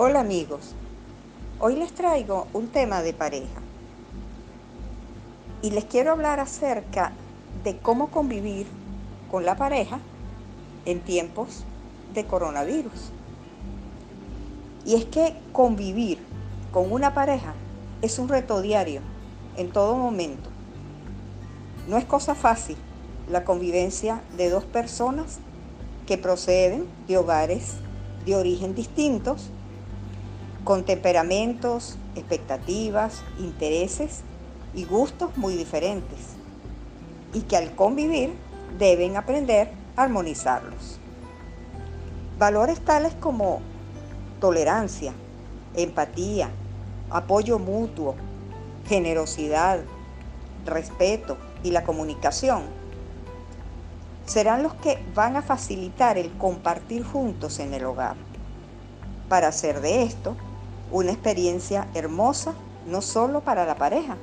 Hola amigos, hoy les traigo un tema de pareja y les quiero hablar acerca de cómo convivir con la pareja en tiempos de coronavirus. Y es que convivir con una pareja es un reto diario, en todo momento. No es cosa fácil la convivencia de dos personas que proceden de hogares de origen distintos, con temperamentos, expectativas, intereses y gustos muy diferentes, y que al convivir deben aprender a armonizarlos. Valores tales como tolerancia, empatía, apoyo mutuo, generosidad, respeto y la comunicación serán los que van a facilitar el compartir juntos en el hogar, para hacer de esto una experiencia hermosa no solo para la pareja,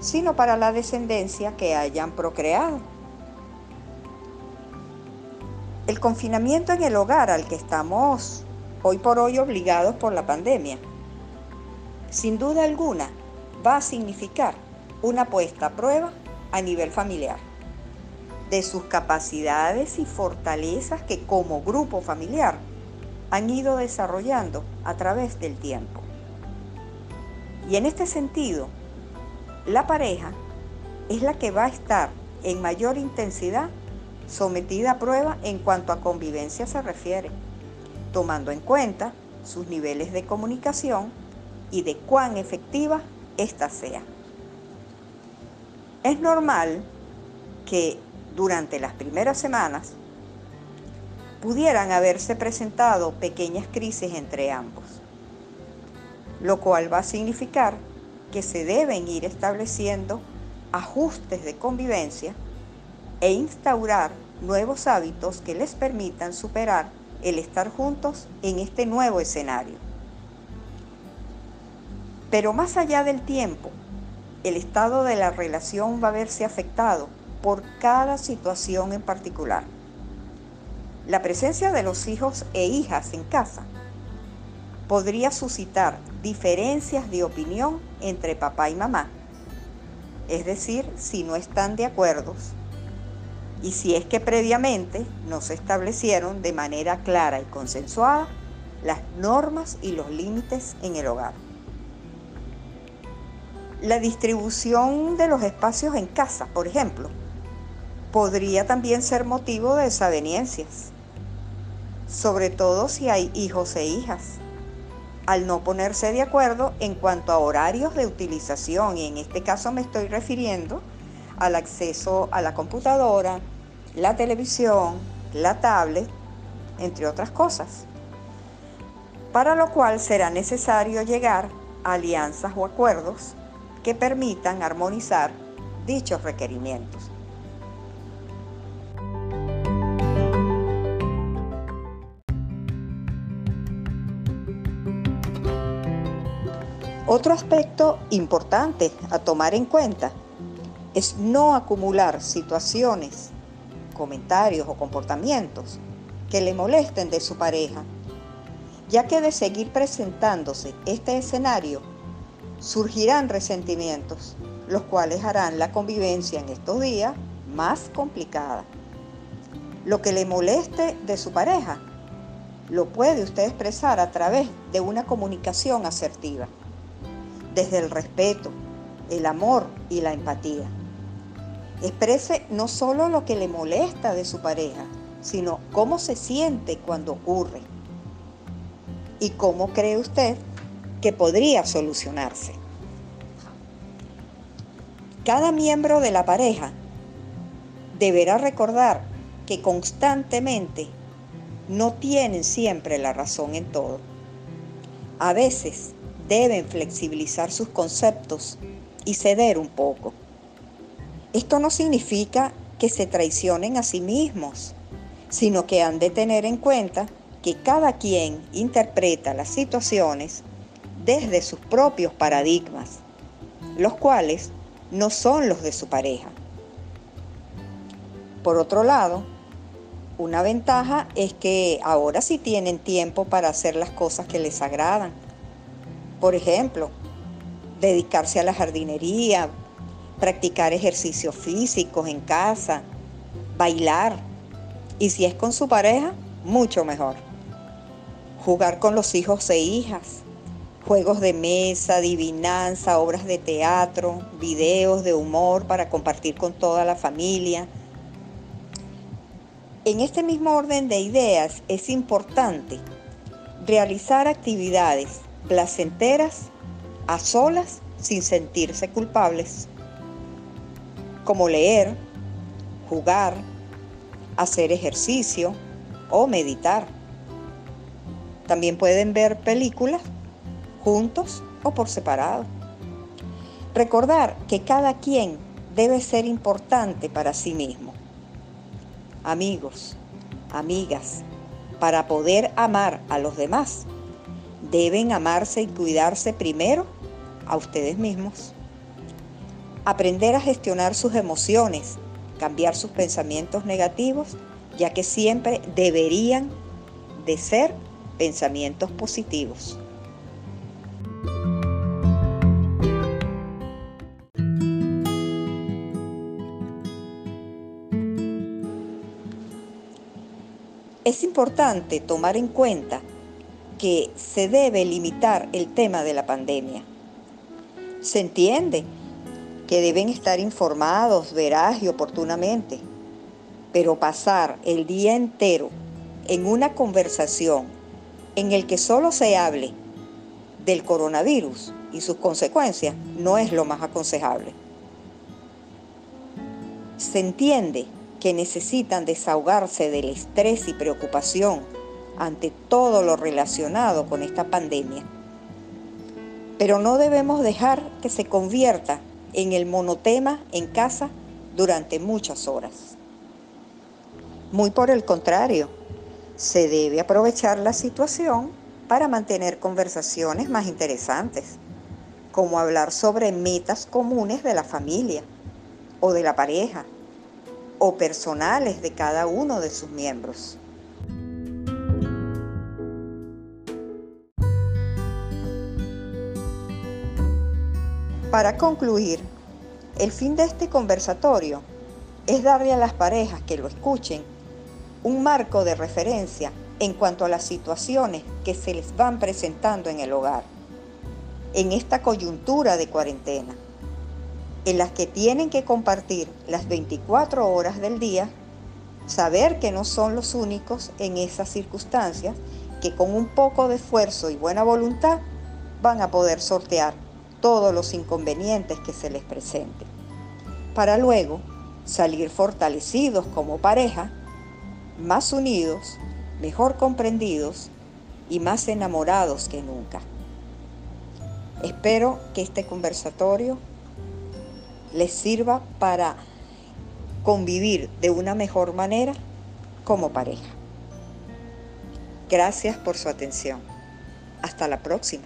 sino para la descendencia que hayan procreado. El confinamiento en el hogar al que estamos hoy por hoy obligados por la pandemia, sin duda alguna va a significar una puesta a prueba a nivel familiar de sus capacidades y fortalezas que como grupo familiar han ido desarrollando a través del tiempo. Y en este sentido, la pareja es la que va a estar en mayor intensidad sometida a prueba en cuanto a convivencia se refiere, tomando en cuenta sus niveles de comunicación y de cuán efectiva ésta sea. Es normal que durante las primeras semanas pudieran haberse presentado pequeñas crisis entre ambos, lo cual va a significar que se deben ir estableciendo ajustes de convivencia e instaurar nuevos hábitos que les permitan superar el estar juntos en este nuevo escenario. Pero más allá del tiempo, el estado de la relación va a verse afectado por cada situación en particular. La presencia de los hijos e hijas en casa podría suscitar diferencias de opinión entre papá y mamá, es decir, si no están de acuerdo. Y si es que previamente no se establecieron de manera clara y consensuada las normas y los límites en el hogar. La distribución de los espacios en casa, por ejemplo, podría también ser motivo de desavenencias, sobre todo si hay hijos e hijas, al no ponerse de acuerdo en cuanto a horarios de utilización, y en este caso me estoy refiriendo al acceso a la computadora, la televisión, la tablet, entre otras cosas, para lo cual será necesario llegar a alianzas o acuerdos que permitan armonizar dichos requerimientos. Otro aspecto importante a tomar en cuenta es no acumular situaciones comentarios o comportamientos que le molesten de su pareja, ya que de seguir presentándose este escenario, surgirán resentimientos, los cuales harán la convivencia en estos días más complicada. Lo que le moleste de su pareja, lo puede usted expresar a través de una comunicación asertiva, desde el respeto, el amor y la empatía. Exprese no solo lo que le molesta de su pareja, sino cómo se siente cuando ocurre y cómo cree usted que podría solucionarse. Cada miembro de la pareja deberá recordar que constantemente no tienen siempre la razón en todo. A veces deben flexibilizar sus conceptos y ceder un poco. Esto no significa que se traicionen a sí mismos, sino que han de tener en cuenta que cada quien interpreta las situaciones desde sus propios paradigmas, los cuales no son los de su pareja. Por otro lado, Una ventaja es que ahora sí tienen tiempo para hacer las cosas que les agradan. Por ejemplo, dedicarse a la jardinería, practicar ejercicios físicos en casa, bailar. Y si es con su pareja, mucho mejor. Jugar con los hijos e hijas, juegos de mesa, adivinanza, obras de teatro, videos de humor para compartir con toda la familia. En este mismo orden de ideas es importante realizar actividades placenteras a solas sin sentirse culpables, como leer, jugar, hacer ejercicio o meditar. También pueden ver películas juntos o por separado. Recordar que cada quien debe ser importante para sí mismo. Amigos, amigas, para poder amar a los demás, deben amarse y cuidarse primero a ustedes mismos. Aprender a gestionar sus emociones, cambiar sus pensamientos negativos, ya que siempre deberían de ser pensamientos positivos. Es importante tomar en cuenta que se debe limitar el tema de la pandemia. Se entiende que deben estar informados veraz y oportunamente, pero pasar el día entero en una conversación en el que solo se hable del coronavirus y sus consecuencias no es lo más aconsejable. Se entiende que necesitan desahogarse del estrés y preocupación ante todo lo relacionado con esta pandemia. Pero no debemos dejar que se convierta en el monotema en casa durante muchas horas. Muy por el contrario, se debe aprovechar la situación para mantener conversaciones más interesantes, como hablar sobre metas comunes de la familia o de la pareja, o personales de cada uno de sus miembros. Para concluir, el fin de este conversatorio es darle a las parejas que lo escuchen un marco de referencia en cuanto a las situaciones que se les van presentando en el hogar, en esta coyuntura de cuarentena en las que tienen que compartir las 24 horas del día, saber que no son los únicos en esas circunstancias, que con un poco de esfuerzo y buena voluntad van a poder sortear todos los inconvenientes que se les presenten, para luego salir fortalecidos como pareja, más unidos, mejor comprendidos y más enamorados que nunca. Espero que este conversatorio les sirva para convivir de una mejor manera como pareja. Gracias por su atención. Hasta la próxima.